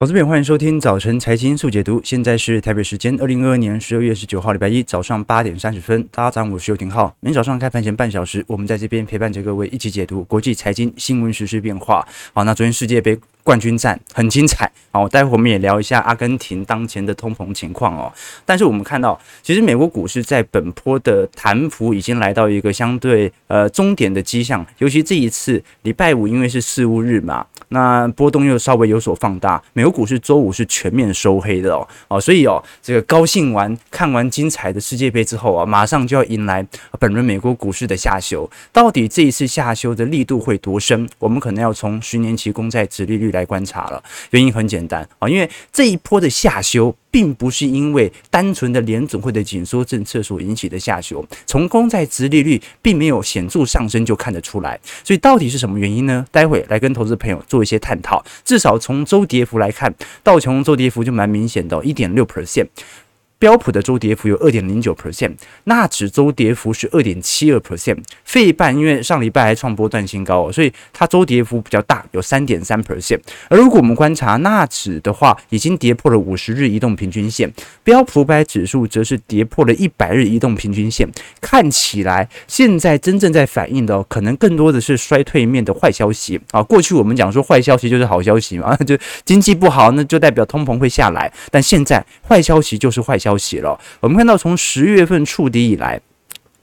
投资朋友，欢迎收听早晨财经速解读。现在是台北时间二零二二年十二月十九号，礼拜一早上八点三十分。大家早上好，我是游廷浩。每天早上开盘前半小时，我们在这边陪伴着各位一起解读国际财经新闻、时事变化。好，那昨天世界杯冠军战很精彩。好，待会我们也聊一下阿根廷当前的通膨情况哦。但是我们看到，其实美国股市在本波的弹幅已经来到一个相对呃终点的迹象。尤其这一次礼拜五，因为是四巫日嘛。那波动又稍微有所放大，美国股市周五是全面收黑的哦，哦，所以哦，这个高兴完看完精彩的世界杯之后啊，马上就要迎来本轮美国股市的下修，到底这一次下修的力度会多深？我们可能要从十年期公债殖利率来观察了。原因很简单啊，因为这一波的下修。并不是因为单纯的联准会的紧缩政策所引起的下修，从公债直利率并没有显著上升就看得出来，所以到底是什么原因呢？待会来跟投资朋友做一些探讨。至少从周跌幅来看，道琼周跌幅就蛮明显的，一点六 percent。标普的周跌幅有二点零九 percent，纳指周跌幅是二点七二 percent，费半因为上礼拜还创波段新高，所以它周跌幅比较大，有三点三 percent。而如果我们观察纳指的话，已经跌破了五十日移动平均线，标普五百指数则是跌破了一百日移动平均线。看起来现在真正在反映的，可能更多的是衰退面的坏消息啊。过去我们讲说坏消息就是好消息嘛，就经济不好，那就代表通膨会下来。但现在坏消息就是坏消。消息了，我们看到从十月份触底以来，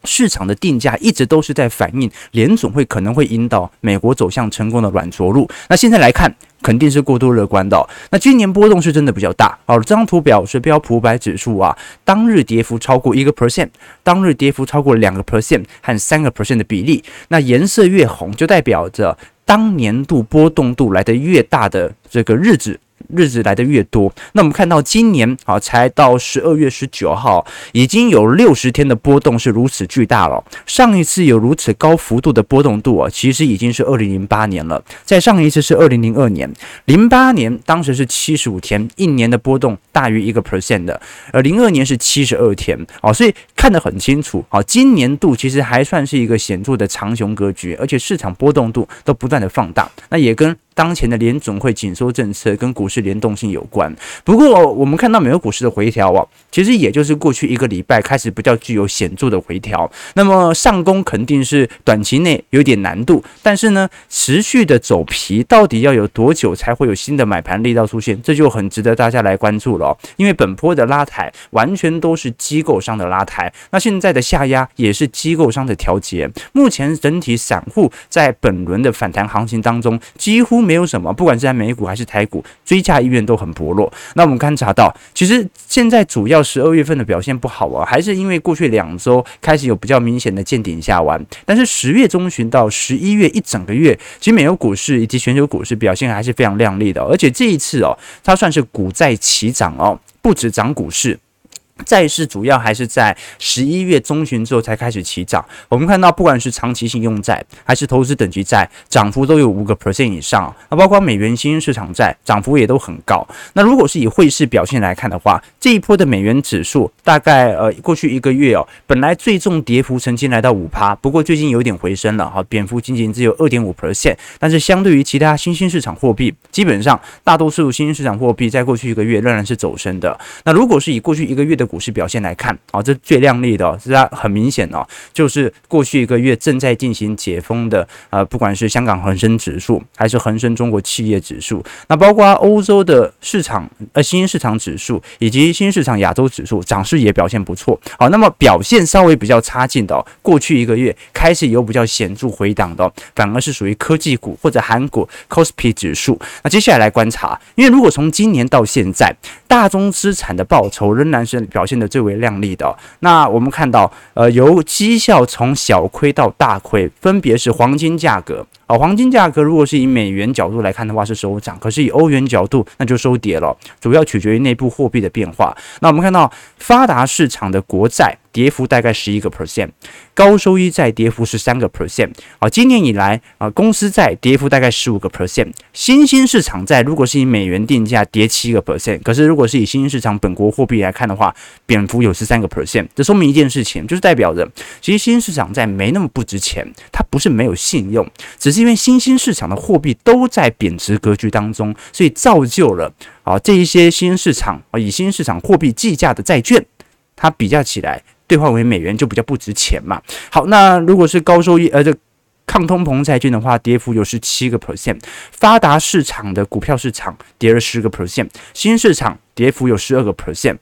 市场的定价一直都是在反映联总会可能会引导美国走向成功的软着陆。那现在来看，肯定是过度乐观的。那今年波动是真的比较大。好，这张图表是标普五百指数啊，当日跌幅超过一个 percent，当日跌幅超过两个 percent 和三个 percent 的比例。那颜色越红，就代表着当年度波动度来得越大的这个日子。日子来的越多，那我们看到今年啊，才到十二月十九号，已经有六十天的波动是如此巨大了。上一次有如此高幅度的波动度啊，其实已经是二零零八年了。再上一次是二零零二年，零八年当时是七十五天，一年的波动大于一个 percent 的，而零二年是七十二天啊，所以看得很清楚啊，今年度其实还算是一个显著的长熊格局，而且市场波动度都不断的放大，那也跟。当前的联总会紧缩政策跟股市联动性有关。不过，我们看到美国股市的回调啊，其实也就是过去一个礼拜开始比较具有显著的回调。那么上攻肯定是短期内有点难度，但是呢，持续的走皮到底要有多久才会有新的买盘力道出现？这就很值得大家来关注了。因为本波的拉抬完全都是机构商的拉抬，那现在的下压也是机构商的调节。目前整体散户在本轮的反弹行情当中几乎。没有什么，不管是在美股还是台股，追价意愿都很薄弱。那我们观察到，其实现在主要十二月份的表现不好啊，还是因为过去两周开始有比较明显的见顶下弯。但是十月中旬到十一月一整个月，其实美国股市以及全球股市表现还是非常亮丽的。而且这一次哦，它算是股债齐涨哦，不止涨股市。债市主要还是在十一月中旬之后才开始起涨。我们看到，不管是长期信用债还是投资等级债，涨幅都有五个 percent 以上。那包括美元新兴市场债，涨幅也都很高。那如果是以汇市表现来看的话，这一波的美元指数大概呃过去一个月哦，本来最重跌幅曾经来到五趴，不过最近有点回升了哈，贬幅仅仅只有二点五 percent。但是相对于其他新兴市场货币，基本上大多数新兴市场货币在过去一个月仍然是走升的。那如果是以过去一个月的股市表现来看，啊，这最亮丽的，是它很明显哦，就是过去一个月正在进行解封的，呃，不管是香港恒生指数，还是恒生中国企业指数，那包括欧洲的市场，呃，新兴市场指数以及新兴市场亚洲指数，涨势也表现不错。好，那么表现稍微比较差劲的，哦，过去一个月开始有比较显著回档的，反而是属于科技股或者韩国 KOSPI 指数。那接下来来观察，因为如果从今年到现在，大宗资产的报酬仍然是表表现的最为亮丽的、那我们看到，呃，由绩效从小亏到大亏，分别是黄金价格，啊、黄金价格如果是以美元角度来看的话是收涨，可是以欧元角度那就收跌了，主要取决于内部货币的变化。那我们看到发达市场的国债。跌幅大概十一个 percent，高收益债跌幅是三个 percent。啊，今年以来啊，公司债跌幅大概十五个 percent，新兴市场债如果是以美元定价跌七个 percent，可是如果是以新兴市场本国货币来看的话，贬幅有十三个 percent。这说明一件事情，就是代表着其实新兴市场债没那么不值钱，它不是没有信用，只是因为新兴市场的货币都在贬值格局当中，所以造就了啊这一些新兴市场啊以新兴市场货币计价的债券，它比较起来兑换为美元就比较不值钱嘛。好，那如果是高收益呃这抗通膨债券的话，跌幅有十七个 percent，发达市场的股票市场跌了十个 percent，新市场跌幅有十二个 percent。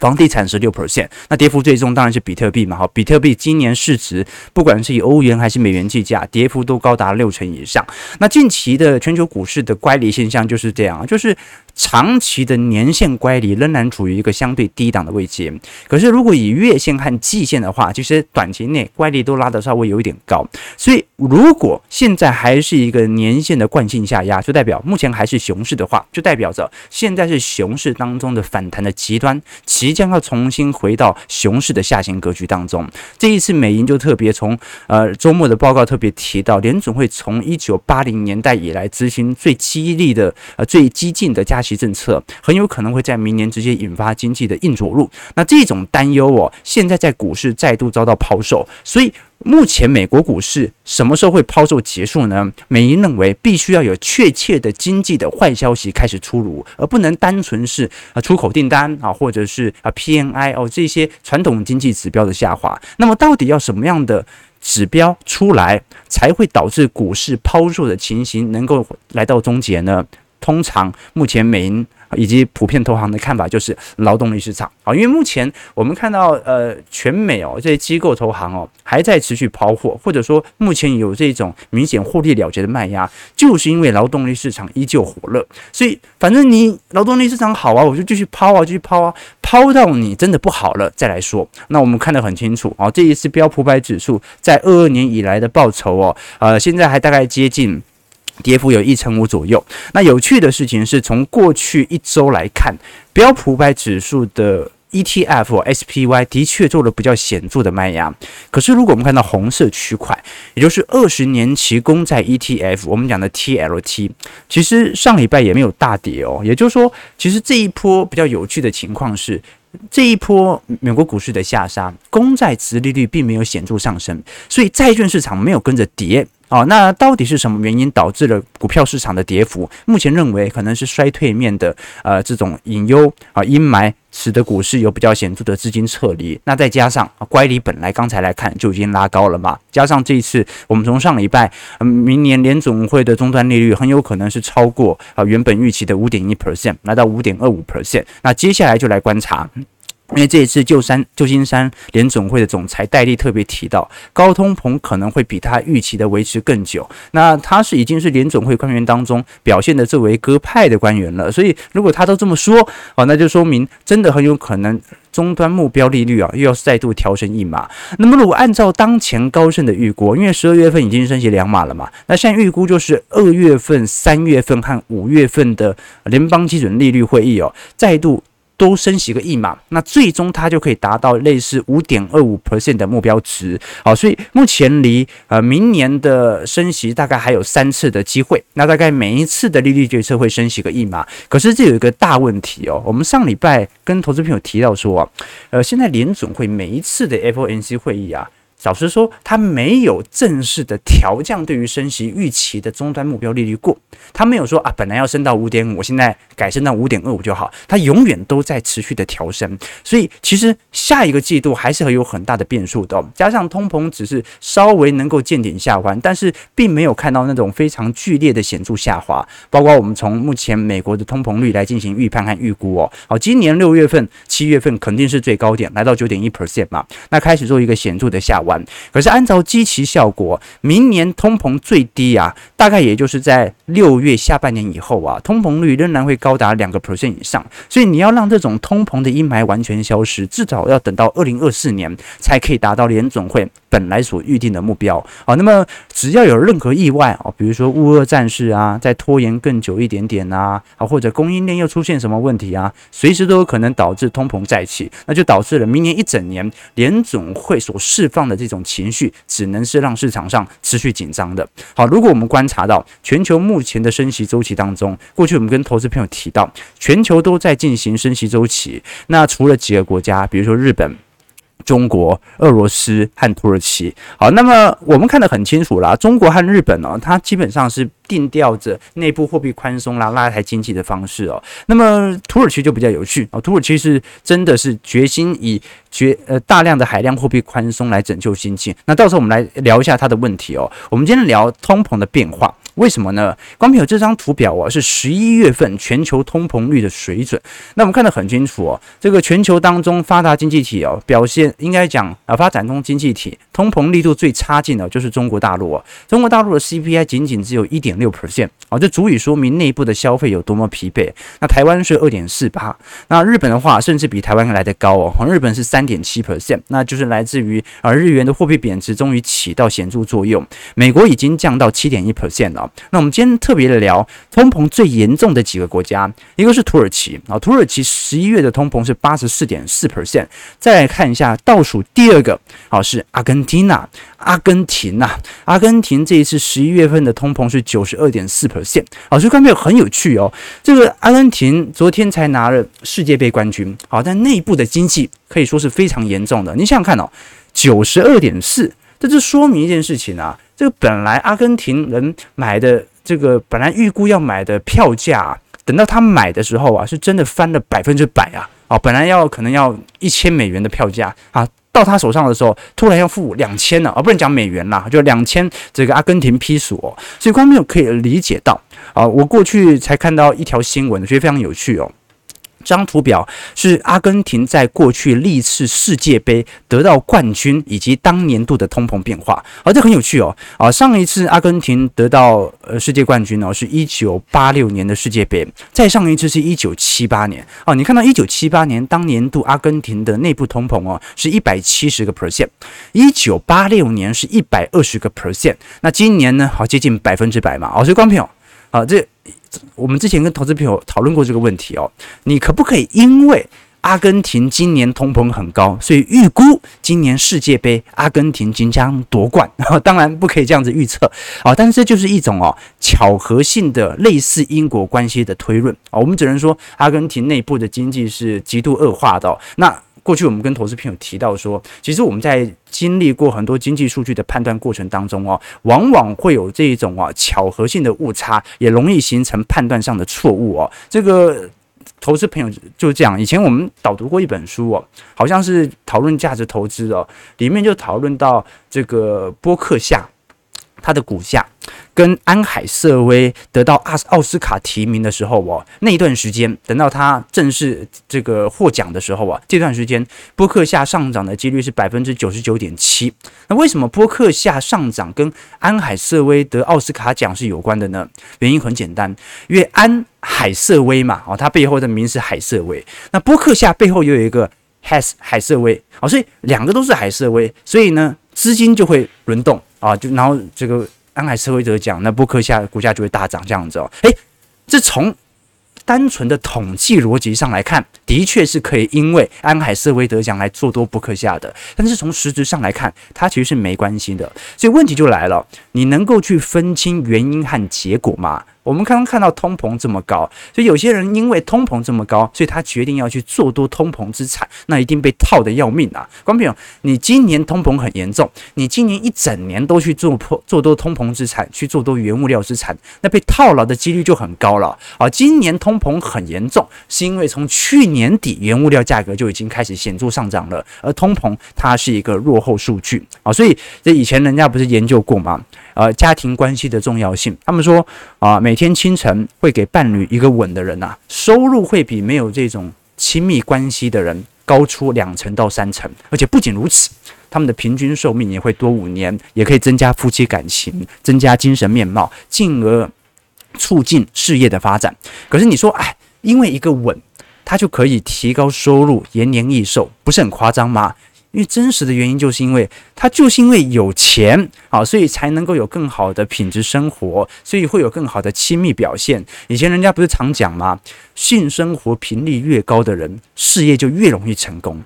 房地产是六 percent，那跌幅最重当然是比特币嘛。好，比特币今年市值不管是以欧元还是美元计价，跌幅都高达六成以上。那近期的全球股市的乖离现象就是这样，就是。长期的年线乖离仍然处于一个相对低档的位置，可是如果以月线和季线的话，其实短期内乖离都拉得稍微有一点高。所以如果现在还是一个年线的惯性下压，就代表目前还是熊市的话，就代表着现在是熊市当中的反弹的极端，即将要重新回到熊市的下行格局当中。这一次美银就特别从呃周末的报告特别提到，联总会从一九八零年代以来执行最激励的呃最激进的加其政策很有可能会在明年直接引发经济的硬着陆，那这种担忧哦，现在在股市再度遭到抛售，所以目前美国股市什么时候会抛售结束呢？美银认为必须要有确切的经济的坏消息开始出炉，而不能单纯是啊出口订单啊或者是啊 P N I 哦这些传统经济指标的下滑。那么到底要什么样的指标出来才会导致股市抛售的情形能够来到终结呢？通常，目前美银以及普遍投行的看法就是劳动力市场啊，因为目前我们看到呃，全美哦这些机构投行哦还在持续抛货，或者说目前有这种明显获利了结的卖压，就是因为劳动力市场依旧火热，所以反正你劳动力市场好啊，我就继续抛啊，继续抛啊，抛到你真的不好了再来说。那我们看得很清楚啊，这一次标普百指数在二二年以来的报酬哦，呃，现在还大概接近。跌幅有一成五左右。那有趣的事情是从过去一周来看，标普五百指数的 ETF SPY 的确做了比较显著的卖压。可是如果我们看到红色区块，也就是二十年期公债 ETF，我们讲的 TLT，其实上礼拜也没有大跌哦。也就是说，其实这一波比较有趣的情况是，这一波美国股市的下杀，公债殖利率并没有显著上升，所以债券市场没有跟着跌。哦，那到底是什么原因导致了股票市场的跌幅？目前认为可能是衰退面的呃这种隐忧啊阴霾，使得股市有比较显著的资金撤离。那再加上乖离本来刚才来看就已经拉高了嘛，加上这一次我们从上礼拜，嗯，明年联总会的终端利率很有可能是超过啊原本预期的五点一 percent，来到五点二五 percent。那接下来就来观察。因为这一次旧山旧金山联总会的总裁戴利特别提到，高通膨可能会比他预期的维持更久。那他是已经是联总会官员当中表现的最为鸽派的官员了，所以如果他都这么说，哦，那就说明真的很有可能终端目标利率啊又要再度调升一码。那么如果按照当前高盛的预估，因为十二月份已经升息两码了嘛，那现在预估就是二月份、三月份和五月份的联邦基准利率会议哦，再度。都升息个一码，那最终它就可以达到类似五点二五 percent 的目标值。好，所以目前离呃明年的升息大概还有三次的机会。那大概每一次的利率决策会升息个一码。可是这有一个大问题哦，我们上礼拜跟投资朋友提到说啊，呃，现在联总会每一次的 FOMC 会议啊。老实说，他没有正式的调降对于升息预期的终端目标利率过，他没有说啊，本来要升到五点五，现在改升到五点二五就好，他永远都在持续的调升，所以其实下一个季度还是会有很大的变数的。加上通膨只是稍微能够见顶下滑，但是并没有看到那种非常剧烈的显著下滑。包括我们从目前美国的通膨率来进行预判和预估哦，好，今年六月份、七月份肯定是最高点，来到九点一 percent 嘛，那开始做一个显著的下弯。可是按照基期效果，明年通膨最低啊，大概也就是在六月下半年以后啊，通膨率仍然会高达两个 percent 以上。所以你要让这种通膨的阴霾完全消失，至少要等到二零二四年才可以达到联总会本来所预定的目标啊。那么只要有任何意外啊，比如说乌俄战事啊，再拖延更久一点点啊，啊或者供应链又出现什么问题啊，随时都有可能导致通膨再起，那就导致了明年一整年联总会所释放的这种情绪，只能是让市场上持续紧张的。好，如果我们观察到全球目前的升息周期当中，过去我们跟投资朋友提到，全球都在进行升息周期。那除了几个国家，比如说日本。中国、俄罗斯和土耳其，好，那么我们看得很清楚啦，中国和日本呢，它基本上是定调着内部货币宽松啦，拉抬经济的方式哦。那么土耳其就比较有趣哦，土耳其是真的是决心以绝呃大量的海量货币宽松来拯救经济。那到时候我们来聊一下它的问题哦。我们今天聊通膨的变化。为什么呢？光凭这张图表啊，是十一月份全球通膨率的水准。那我们看得很清楚哦，这个全球当中发达经济体哦，表现应该讲啊，发展中经济体通膨力度最差劲的，就是中国大陆哦。中国大陆的 CPI 仅仅只有一点六 percent 啊，这足以说明内部的消费有多么疲惫。那台湾是二点四八，那日本的话甚至比台湾来得高哦，日本是三点七 percent，那就是来自于啊日元的货币贬值终于起到显著作用。美国已经降到七点一 percent 了。那我们今天特别的聊通膨最严重的几个国家，一个是土耳其啊，土耳其十一月的通膨是八十四点四 percent。再来看一下倒数第二个，好是阿根廷啊，阿根廷啊，阿根廷这一次十一月份的通膨是九十二点四 percent。好，所以看没有很有趣哦，这个阿根廷昨天才拿了世界杯冠军，好，但内部的经济可以说是非常严重的。你想想看哦，九十二点四，这就说明一件事情啊。这个本来阿根廷人买的这个本来预估要买的票价，等到他买的时候啊，是真的翻了百分之百啊！啊，本来要可能要一千美元的票价啊，到他手上的时候，突然要付两千了啊，不能讲美元啦，就两千这个阿根廷披索哦。所以观众可以理解到啊，我过去才看到一条新闻，觉得非常有趣哦。这张图表是阿根廷在过去历次世界杯得到冠军以及当年度的通膨变化，而这很有趣哦。啊，上一次阿根廷得到呃世界冠军哦，是一九八六年的世界杯，再上一次是一九七八年。哦，你看到一九七八年当年度阿根廷的内部通膨哦，是一百七十个 percent，一九八六年是一百二十个 percent，那今年呢，好接近百分之百嘛。哦，所以观众朋友，啊，这。我们之前跟投资朋友讨论过这个问题哦，你可不可以因为阿根廷今年通膨很高，所以预估今年世界杯阿根廷即将夺冠？当然不可以这样子预测啊，但是这就是一种哦巧合性的类似因果关系的推论啊。我们只能说阿根廷内部的经济是极度恶化的。那过去我们跟投资朋友提到说，其实我们在经历过很多经济数据的判断过程当中哦，往往会有这一种啊巧合性的误差，也容易形成判断上的错误哦。这个投资朋友就这样。以前我们导读过一本书哦，好像是讨论价值投资哦，里面就讨论到这个波克夏。它的股价跟安海瑟薇得到奥奥斯卡提名的时候哦，那一段时间，等到他正式这个获奖的时候啊，这段时间波克夏上涨的几率是百分之九十九点七。那为什么波克夏上涨跟安海瑟薇得奥斯卡奖是有关的呢？原因很简单，因为安海瑟薇嘛，哦，它背后的名是海瑟薇，那波克夏背后又有一个 Has 海瑟薇，哦，所以两个都是海瑟薇，所以呢，资金就会轮动。啊，就然后这个安海瑟薇得奖，那布克下股价就会大涨这样子哦。诶，这从单纯的统计逻辑上来看，的确是可以因为安海瑟薇得奖来做多布克下的。但是从实质上来看，它其实是没关系的。所以问题就来了，你能够去分清原因和结果吗？我们刚刚看到通膨这么高，所以有些人因为通膨这么高，所以他决定要去做多通膨资产，那一定被套得要命啊！观众朋友，你今年通膨很严重，你今年一整年都去做破做多通膨资产，去做多原物料资产，那被套牢的几率就很高了啊！今年通膨很严重，是因为从去年底原物料价格就已经开始显著上涨了，而通膨它是一个落后数据啊，所以这以前人家不是研究过吗？呃，家庭关系的重要性，他们说啊，每天清晨会给伴侣一个吻的人呐、收入会比没有这种亲密关系的人高出两成到三成，而且不仅如此。他们的平均寿命也会多五年，也可以增加夫妻感情，增加精神面貌，进而促进事业的发展。可是你说，哎，因为一个吻，它就可以提高收入，延年益寿，不是很夸张吗？因为真实的原因，就是因为他就是因为有钱啊，所以才能够有更好的品质生活，所以会有更好的亲密表现。以前人家不是常讲吗？性生活频率越高的人，事业就越容易成功。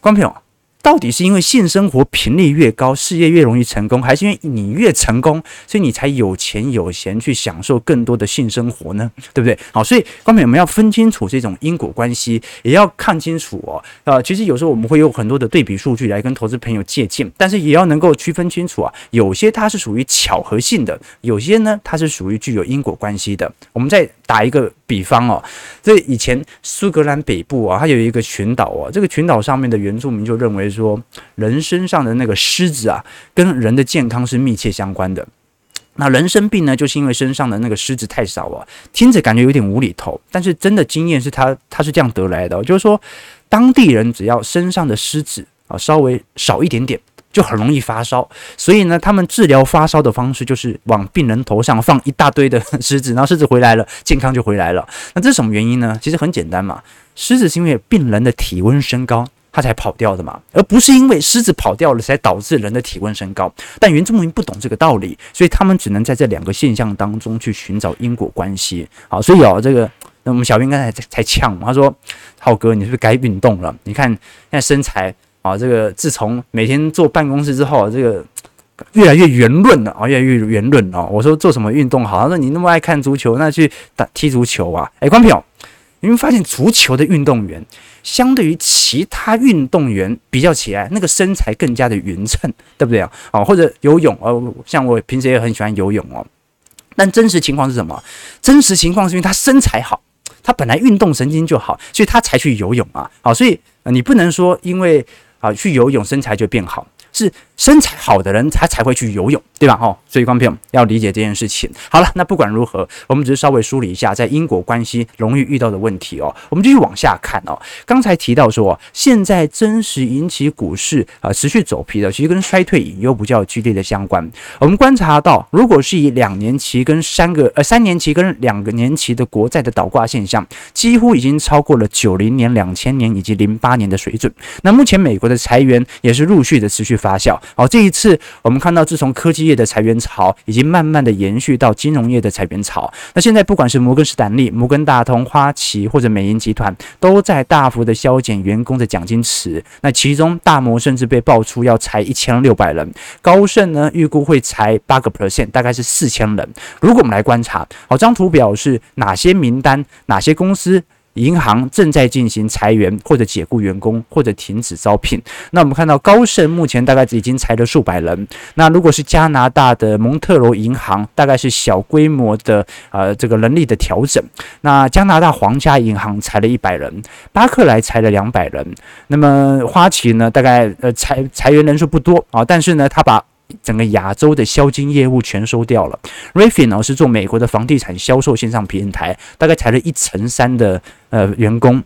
观众朋友。到底是因为性生活频率越高，事业越容易成功，还是因为你越成功，所以你才有钱有闲去享受更多的性生活呢？对不对？好，所以观众朋友们要分清楚这种因果关系，也要看清楚哦。啊，其实有时候我们会有很多的对比数据来跟投资朋友借鉴，但是也要能够区分清楚啊。有些它是属于巧合性的，有些呢它是属于具有因果关系的。我们再打一个比方哦，这以前苏格兰北部啊，它有一个群岛啊，这个群岛上面的原住民就认为。说人身上的那个虱子啊，跟人的健康是密切相关的。那人生病呢，就是因为身上的那个虱子太少啊。听着感觉有点无厘头，但是真的经验是他他是这样得来的，就是说当地人只要身上的虱子啊稍微少一点点，就很容易发烧。所以呢，他们治疗发烧的方式就是往病人头上放一大堆的虱子，然后虱子回来了，健康就回来了。那这是什么原因呢？其实很简单嘛，虱子是因为病人的体温升高。他才跑掉的嘛，而不是因为狮子跑掉了才导致人的体温升高。但原住民不懂这个道理，所以他们只能在这两个现象当中去寻找因果关系。好，所以哦，这个那我们小编刚才才呛，他说：“浩哥，你是不是该运动了？你看现在身材啊，这个自从每天坐办公室之后，这个越来越圆润了啊，越来越圆润了。”我说做什么运动好？他说你那么爱看足球，那去打踢足球啊？哎，观众朋友，你们发现足球的运动员？相对于其他运动员比较起来，那个身材更加的匀称，对不对啊？哦，或者游泳哦，像我平时也很喜欢游泳哦。但真实情况是什么？真实情况是因为他身材好，他本来运动神经就好，所以他才去游泳啊。好，所以你不能说因为啊去游泳身材就变好。是身材好的人，他才会去游泳，对吧？哦，所以观众朋友要理解这件事情。好了，那不管如何，我们只是稍微梳理一下在因果关系容易遇到的问题哦。我们继续往下看哦。刚才提到说，现在真实引起股市啊持续走皮的，其实跟衰退隐忧比较剧烈的相关。我们观察到，如果是以两年期跟三个呃三年期跟两个年期的国债的倒挂现象，几乎已经超过了九零年、两千年以及零八年的水准。那目前美国的裁员也是陆续的持续发酵。好，这一次我们看到，自从科技业的裁员潮已经慢慢的延续到金融业的裁员潮。那现在不管是摩根士丹利、摩根大通、花旗或者美银集团，都在大幅的削减员工的奖金池。那其中大摩甚至被爆出要裁一千六百人，高盛呢预估会裁八个 percent，大概是四千人。如果我们来观察，好，这张图表是哪些名单，哪些公司？银行正在进行裁员，或者解雇员工，或者停止招聘。那我们看到高盛目前大概已经裁了数百人。那如果是加拿大的蒙特罗银行，大概是小规模的呃这个人力的调整。那加拿大皇家银行裁了一百人，巴克莱裁了两百人。那么花旗呢，大概呃裁裁员人数不多啊，但是呢，他把整个亚洲的销金业务全收掉了。rafiy 呢是做美国的房地产销售线上平台，大概裁了一成三的呃员工。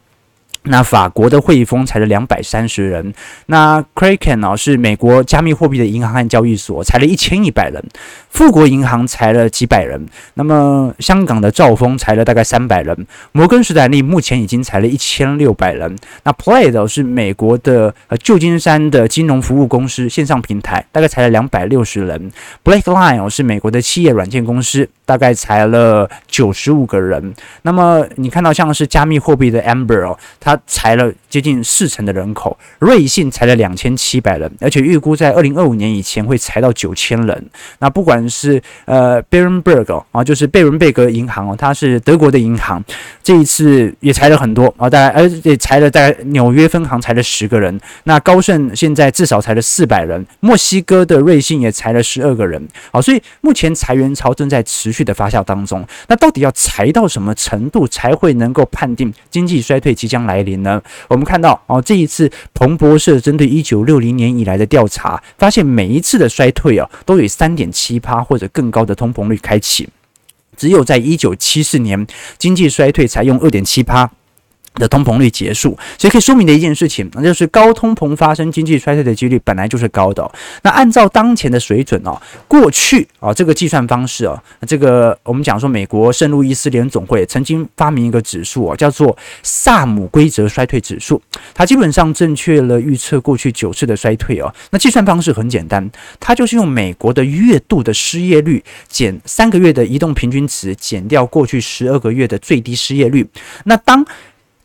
那法国的汇丰裁了两百三十人，那 Kraken 哦是美国加密货币的银行和交易所，裁了一千一百人，富国银行裁了几百人，那么香港的兆丰裁了大概三百人，摩根士丹利目前已经裁了一千六百人，那 Plaid 是美国的呃旧金山的金融服务公司线上平台，大概裁了两百六十人，Blackline 哦是美国的企业软件公司，大概裁了九十五个人，那么你看到像是加密货币的 Amber 哦，它裁了接近四成的人口，瑞信裁了两千七百人，而且预估在二零二五年以前会裁到九千人。那不管是呃贝伦贝格啊，就是贝伦贝格银行哦，它是德国的银行，这一次也裁了很多啊，大概而且裁了大概纽约分行裁了十个人。那高盛现在至少裁了四百人，墨西哥的瑞信也裁了十二个人。好，所以目前裁员潮正在持续的发酵当中。那到底要裁到什么程度才会能够判定经济衰退即将来临？呢？我们看到哦，这一次彭博社针对一九六零年以来的调查，发现每一次的衰退啊，都有三点七趴或者更高的通膨率开启，只有在一九七四年经济衰退才用二点七趴。的通膨率结束，所以可以说明的一件事情，那就是高通膨发生经济衰退的几率本来就是高的。那按照当前的水准哦，过去啊这个计算方式哦，这个我们讲说美国圣路易斯联总会曾经发明一个指数哦，叫做萨姆规则衰退指数，它基本上正确了预测过去九次的衰退哦。那计算方式很简单，它就是用美国的月度的失业率减三个月的移动平均值减掉过去十二个月的最低失业率，那当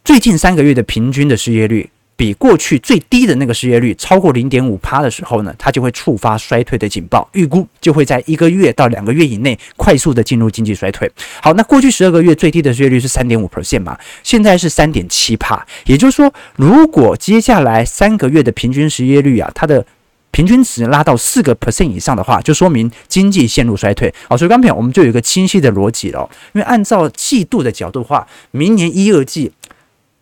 最近三个月的平均的失业率比过去最低的那个失业率超过零点五趴的时候呢，它就会触发衰退的警报，预估就会在一个月到两个月以内快速的进入经济衰退。好，那过去十二个月最低的失业率是三点五 percent 嘛，现在是三点七趴，也就是说，如果接下来三个月的平均失业率啊，它的平均值拉到四个 percent 以上的话，就说明经济陷入衰退。好，所以刚才我们就有一个清晰的逻辑了，因为按照季度的角度的话，明年一二季。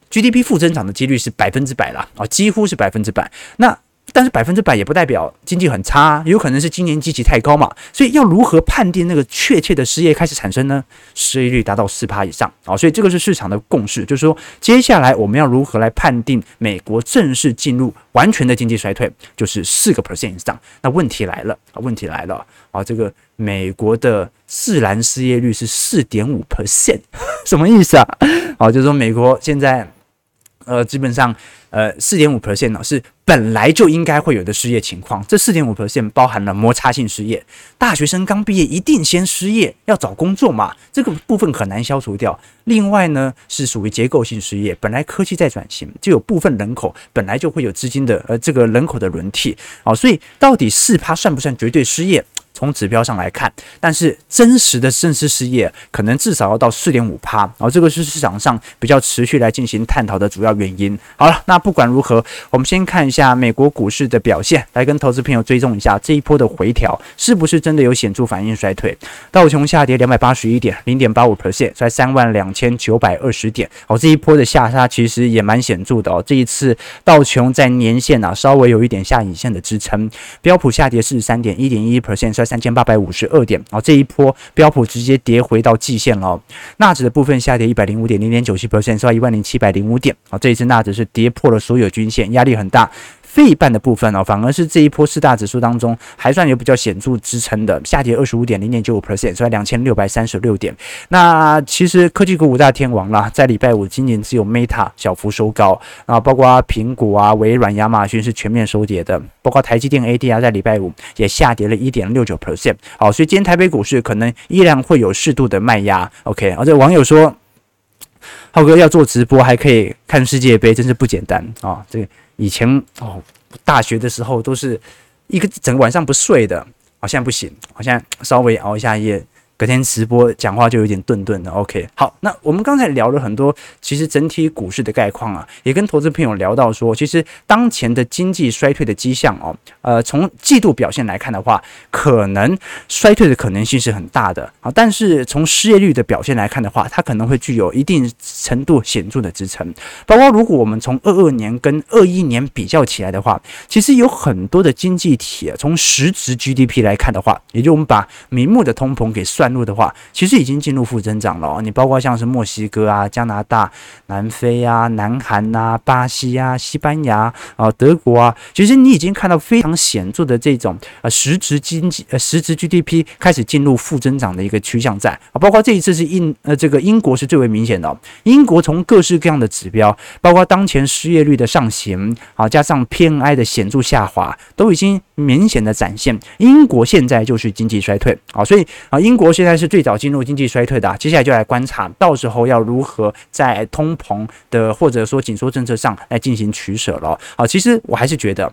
GDP 负增长的几率是百分之百了啊，几乎是百分之百。那但是百分之百也不代表经济很差，有可能是今年积极太高嘛。所以要如何判定那个确切的失业开始产生呢？失业率达到四趴以上啊，所以这个是市场的共识，就是说接下来我们要如何来判定美国正式进入完全的经济衰退，就是四个 percent 以上。那问题来了啊，问题来了啊，这个美国的自然失业率是四点五 percent，什么意思啊？啊，就是说美国现在。呃，基本上，呃，四点五 percent 呢是本来就应该会有的失业情况。这四点五 percent 包含了摩擦性失业，大学生刚毕业一定先失业，要找工作嘛，这个部分很难消除掉。另外呢，是属于结构性失业，本来科技在转型，就有部分人口本来就会有资金的，呃，这个人口的轮替，哦，所以到底四趴算不算绝对失业？从指标上来看，但是真实的正式失业可能至少要到四点五趴，然后这个是市场上比较持续来进行探讨的主要原因。好了，那不管如何，我们先看一下美国股市的表现，来跟投资朋友追踪一下这一波的回调是不是真的有显著反应衰退。道琼下跌两百八十一点，零点八五 percent，在三万两千九百二十点。哦，这一波的下杀其实也蛮显著的哦。这一次道琼在年线啊稍微有一点下影线的支撑，标普下跌四十三点一点一 percent，三千八百五十二点，啊，这一波标普直接跌回到季线了。纳指的部分下跌一百零五点，零点九七 percent，收在一万零七百零五点。啊，这一次纳指是跌破了所有均线，压力很大。费半的部分哦，反而是这一波四大指数当中还算有比较显著支撑的，下跌二十五点零点九五 percent，收在两千六百三十六点。那其实科技股五大天王啦，在礼拜五今年只有 Meta 小幅收高啊，包括苹果啊、微软、亚马逊是全面收跌的，包括台积电 ADR 在礼拜五也下跌了一点六九 percent。好，所以今天台北股市可能依然会有适度的卖压。OK，而且网友说，浩哥要做直播还可以看世界杯，真是不简单啊！这个。以前哦，大学的时候都是一个整个晚上不睡的，好像不行，好像稍微熬一下夜。隔天直播讲话就有点顿顿的，OK。好，那我们刚才聊了很多，其实整体股市的概况啊，也跟投资朋友聊到说，其实当前的经济衰退的迹象哦，呃，从季度表现来看的话，可能衰退的可能性是很大的啊。但是从失业率的表现来看的话，它可能会具有一定程度显著的支撑。包括如果我们从二二年跟二一年比较起来的话，其实有很多的经济体啊，从实质 GDP 来看的话，也就我们把明目的通膨给算。路的话，其实已经进入负增长了。你包括像是墨西哥啊、加拿大、南非啊、南韩啊、巴西啊、西班牙啊、德国啊，其实你已经看到非常显著的这种呃实质经济呃实质 GDP 开始进入负增长的一个趋向在啊。包括这一次是英呃这个英国是最为明显的哦。英国从各式各样的指标，包括当前失业率的上行啊，加上 PMI 的显著下滑，都已经明显的展现英国现在就是经济衰退啊。所以啊，英国。现在是最早进入经济衰退的，接下来就来观察，到时候要如何在通膨的或者说紧缩政策上来进行取舍了。好，其实我还是觉得，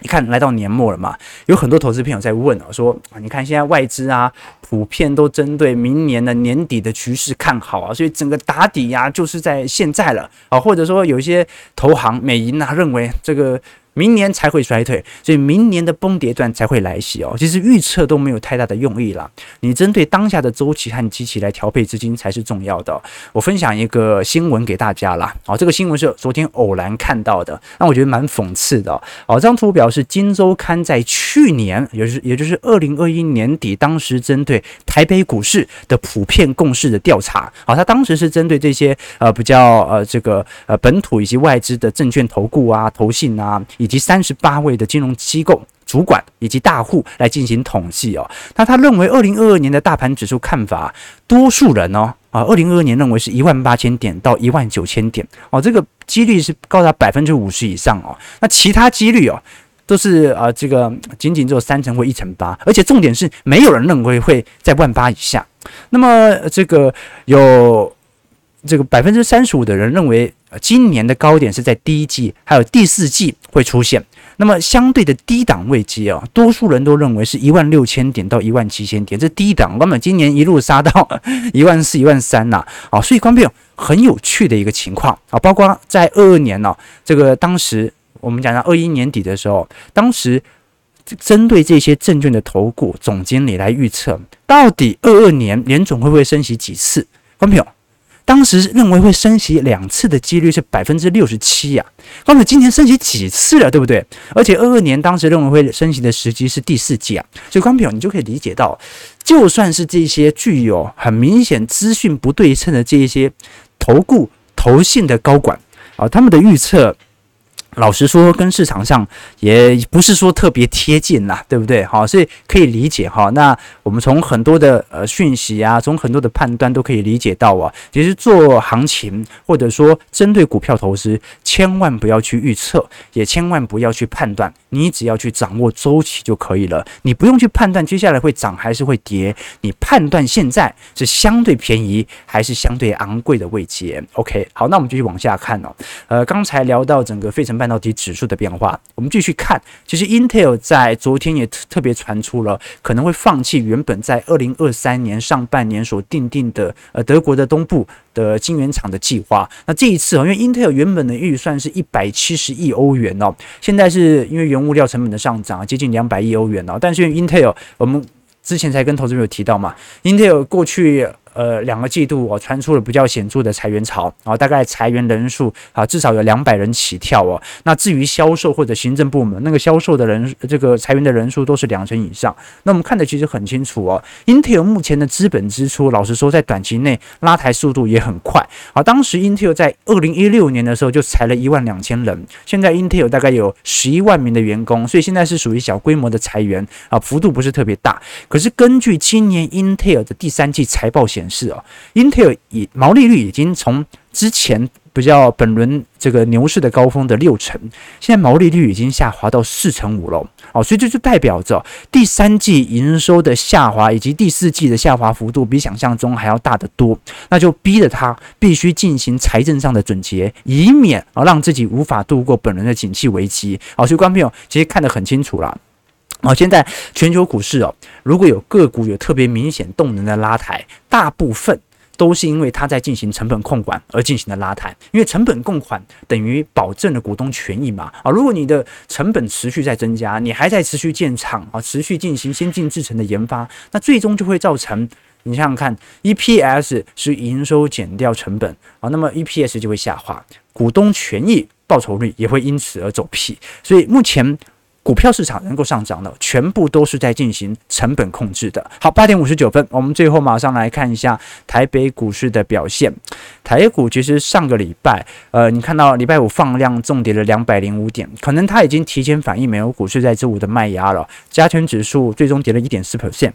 你看来到年末了嘛，有很多投资朋友在问啊，说啊，你看现在外资啊，普遍都针对明年的年底的趋势看好啊，所以整个打底呀，就是在现在了啊，或者说有一些投行美银啊认为这个。明年才会衰退，所以明年的崩跌段才会来袭哦。其实预测都没有太大的用意啦，你针对当下的周期和机器来调配资金才是重要的。我分享一个新闻给大家啦，哦，这个新闻是昨天偶然看到的，那我觉得蛮讽刺的哦。这张图表示《金周刊》在去年，也就是也就是二零二一年底，当时针对台北股市的普遍共识的调查，好，他当时是针对这些呃比较呃这个呃本土以及外资的证券投顾啊、投信啊。以及三十八位的金融机构主管以及大户来进行统计哦。那他认为，二零二二年的大盘指数看法，多数人哦啊，二零二二年认为是一万八千点到一万九千点哦，这个几率是高达百分之五十以上哦。那其他几率哦，都是啊这个仅仅只有三成或一成八，而且重点是没有人认为会在万八以下。那么这个有。这个百分之三十五的人认为，今年的高点是在第一季，还有第四季会出现。那么相对的低档位机啊，多数人都认为是一万六千点到一万七千点，这低档，根本今年一路杀到 一万四、一万三呐。啊，所以观众朋友很有趣的一个情况啊，包括在二二年呢，这个当时我们讲到二一年底的时候，当时针对这些证券的投顾总经理来预测，到底二二年联总会不会升息几次？观众朋友。当时认为会升息两次的几率是百分之六十七呀，光是今年升息几次了，对不对？而且二二年当时认为会升息的时机是第四季啊，所以观众朋友你就可以理解到，就算是这些具有很明显资讯不对称的这一些投顾投信的高管啊，他们的预测。老实说，跟市场上也不是说特别贴近啦，对不对？好，所以可以理解哈。那我们从很多的呃讯息啊，从很多的判断都可以理解到啊，其实做行情或者说针对股票投资，千万不要去预测，也千万不要去判断，你只要去掌握周期就可以了。你不用去判断接下来会涨还是会跌，你判断现在是相对便宜还是相对昂贵的位阶。OK，好，那我们继续往下看哦。呃，刚才聊到整个费城半。半导体指数的变化，我们继续看。其实 Intel 在昨天也特别传出了可能会放弃原本在二零二三年上半年所定定的呃德国的东部的晶圆厂的计划。那这一次啊，因为 Intel 原本的预算是一百七十亿欧元哦，现在是因为原物料成本的上涨，接近两百亿欧元哦。但是 Intel 我们之前才跟投资朋友提到嘛，Intel 过去。呃，两个季度我传出了比较显著的裁员潮啊，大概裁员人数啊至少有两百人起跳哦。那至于销售或者行政部门，那个销售的人这个裁员的人数都是两成以上。那我们看的其实很清楚哦，Intel 目前的资本支出，老实说在短期内拉抬速度也很快啊。当时 Intel 在二零一六年的时候就裁了一万两千人，现在 Intel 大概有十一万名的员工，所以现在是属于小规模的裁员啊，幅度不是特别大。可是根据今年 Intel 的第三季财报显哦，Intel 以毛利率已经从之前比较本轮这个牛市的高峰的六成，现在毛利率已经下滑到四成五了哦，所以这就代表着第三季营收的下滑以及第四季的下滑幅度比想象中还要大得多，那就逼着他必须进行财政上的总结，以免啊让自己无法度过本轮的景气危机。好，所以观众朋友其实看得很清楚了。好，现在全球股市哦，如果有个股有特别明显动能的拉抬，大部分都是因为它在进行成本控管而进行的拉抬。因为成本控管等于保证了股东权益嘛。啊，如果你的成本持续在增加，你还在持续建厂啊，持续进行先进制程的研发，那最终就会造成你想想看，EPS 是营收减掉成本啊，那么 EPS 就会下滑，股东权益报酬率也会因此而走屁。所以目前。股票市场能够上涨的，全部都是在进行成本控制的。好，八点五十九分，我们最后马上来看一下台北股市的表现。台股其实上个礼拜，呃，你看到礼拜五放量重跌了两百零五点，可能它已经提前反映美国股市在周五的卖压了。加权指数最终跌了一点四 percent。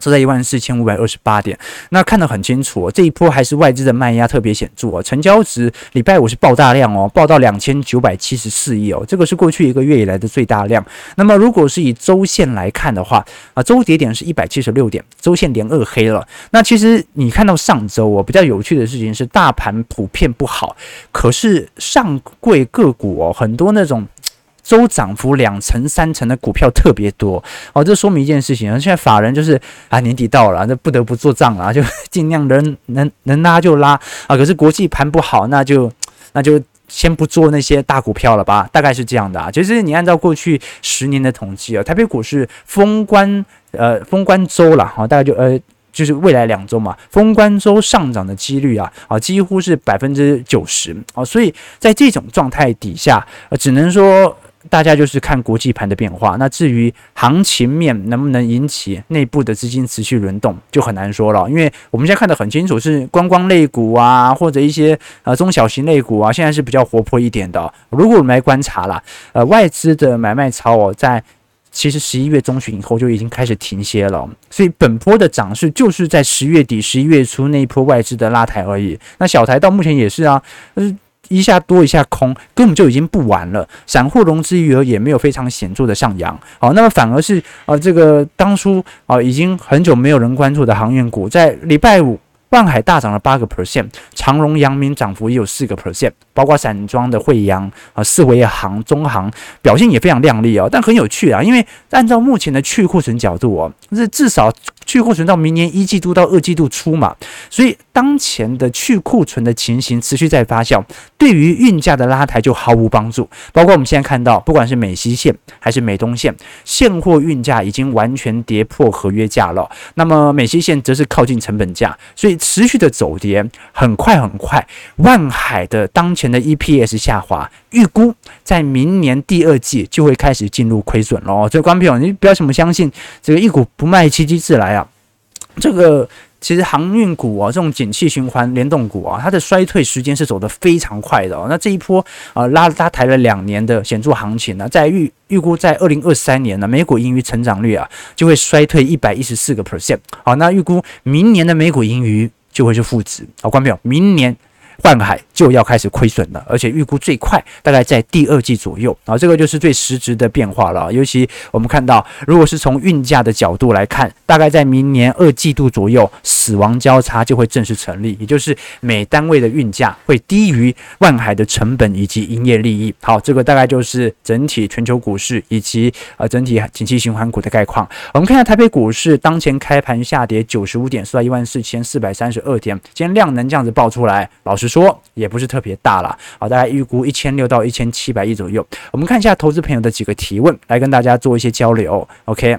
收在一万四千五百二十八点，那看得很清楚哦，这一波还是外资的卖压特别显著哦，成交值礼拜五是爆大量哦，爆到两千九百七十四亿哦，这个是过去一个月以来的最大量。那么如果是以周线来看的话啊，周跌点是一百七十六点，周线连二黑了。那其实你看到上周哦，比较有趣的事情是大盘普遍不好，可是上柜个股哦，很多那种。周涨幅两成三成的股票特别多哦，这说明一件事情啊，现在法人就是啊年底到了，那不得不做账了，就 尽量能能能拉就拉啊。可是国际盘不好，那就那就先不做那些大股票了吧，大概是这样的啊。其实你按照过去十年的统计啊，台北股市封关呃封关周了哈，大概就呃就是未来两周嘛，封关周上涨的几率啊啊几乎是百分之九十啊，所以在这种状态底下，呃，只能说。大家就是看国际盘的变化，那至于行情面能不能引起内部的资金持续轮动，就很难说了。因为我们现在看得很清楚，是观光类股啊，或者一些呃中小型类股啊，现在是比较活泼一点的。如果我们来观察啦，呃，外资的买卖潮哦，在其实十一月中旬以后就已经开始停歇了，所以本波的涨势就是在十月底、十一月初那一波外资的拉抬而已。那小台到目前也是啊，呃。一下多一下空，根本就已经不玩了。散户融资余额也没有非常显著的上扬，好，那么反而是呃这个当初啊已经很久没有人关注的航运股，在礼拜五。万海大涨了八个 percent，长荣、阳明涨幅也有四个 percent，包括散装的惠阳啊、四维航、中航表现也非常亮丽哦。但很有趣啊，因为按照目前的去库存角度哦，这至少去库存到明年一季度到二季度初嘛，所以当前的去库存的情形持续在发酵，对于运价的拉抬就毫无帮助。包括我们现在看到，不管是美西线还是美东线，现货运价已经完全跌破合约价了，那么美西线则是靠近成本价，所以。持续的走跌，很快很快。万海的当前的 EPS 下滑，预估在明年第二季就会开始进入亏损了。所以，观众朋友，你不要什么相信这个一股不卖奇迹自来啊！这个其实航运股啊，这种景气循环联动股啊，它的衰退时间是走得非常快的哦。那这一波啊，拉拉抬了两年的显著行情呢，在预预估在二零二三年呢，美股盈余成长率啊，就会衰退一百一十四个 percent。好，那预估明年的美股盈余。就会是负值，好，观众朋友，明年。换海就要开始亏损了，而且预估最快大概在第二季左右啊，这个就是最实质的变化了。尤其我们看到，如果是从运价的角度来看，大概在明年二季度左右，死亡交叉就会正式成立，也就是每单位的运价会低于万海的成本以及营业利益。好，这个大概就是整体全球股市以及呃整体景气循环股的概况。我们看一下台北股市当前开盘下跌九十五点，收在一万四千四百三十二点，今天量能这样子爆出来，老实说也不是特别大了，好，大概预估一千六到一千七百亿左右。我们看一下投资朋友的几个提问，来跟大家做一些交流。OK，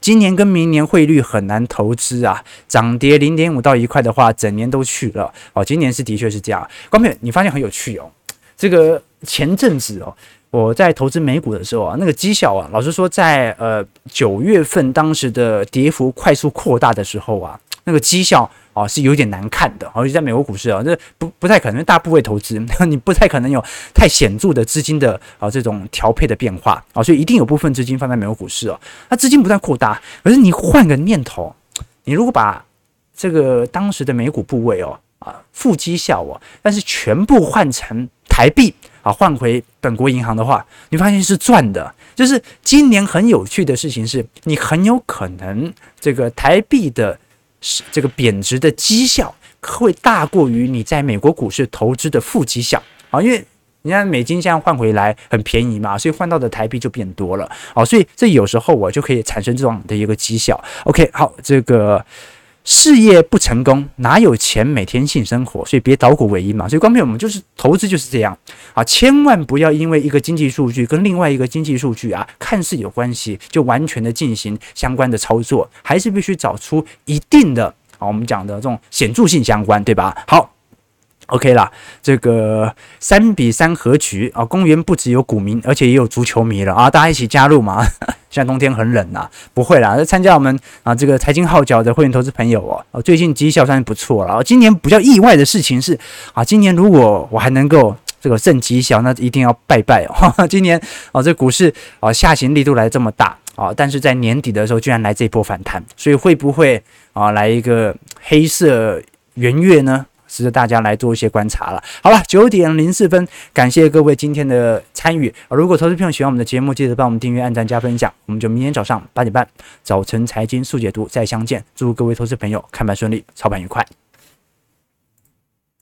今年跟明年汇率很难投资啊，涨跌零点五到一块的话，整年都去了。哦，今年是的确是这样。观众，你发现很有趣哦，这个前阵子哦，我在投资美股的时候啊，那个绩效啊，老实说在呃九月份当时的跌幅快速扩大的时候啊，那个绩效。哦，是有点难看的，而且在美国股市啊，这不不太可能大部位投资，你不太可能有太显著的资金的啊这种调配的变化啊，所以一定有部分资金放在美国股市哦。那资金不断扩大，可是你换个念头，你如果把这个当时的美股部位哦啊负绩效哦，但是全部换成台币啊换回本国银行的话，你发现是赚的。就是今年很有趣的事情是，你很有可能这个台币的。这个贬值的绩效会大过于你在美国股市投资的负绩效啊，因为你看美金现在换回来很便宜嘛，所以换到的台币就变多了啊，所以这有时候我就可以产生这种的一个绩效。OK，好，这个。事业不成功，哪有钱每天性生活？所以别捣鼓尾音嘛。所以，光片，我们就是投资就是这样啊，千万不要因为一个经济数据跟另外一个经济数据啊，看似有关系，就完全的进行相关的操作，还是必须找出一定的啊，我们讲的这种显著性相关，对吧？好。OK 啦，这个三比三和局啊，公园不只有股民，而且也有足球迷了啊！大家一起加入嘛！现在冬天很冷呐、啊，不会啦，参加我们啊这个财经号角的会员投资朋友哦、最近绩效算是不错了。今年比较意外的事情是啊，今年如果我还能够这个挣绩效，那一定要拜拜哦。今年啊，这股市啊下行力度来这么大啊，但是在年底的时候居然来这一波反弹，所以会不会啊来一个黑色圆月呢？值得大家来做一些观察了。好了，九点零四分，感谢各位今天的参与。如果投资朋友喜欢我们的节目，记得帮我们订阅、按赞、加分享。我们就明天早上八点半，早晨财经速解读再相见。祝各位投资朋友看盘顺利，操盘愉快。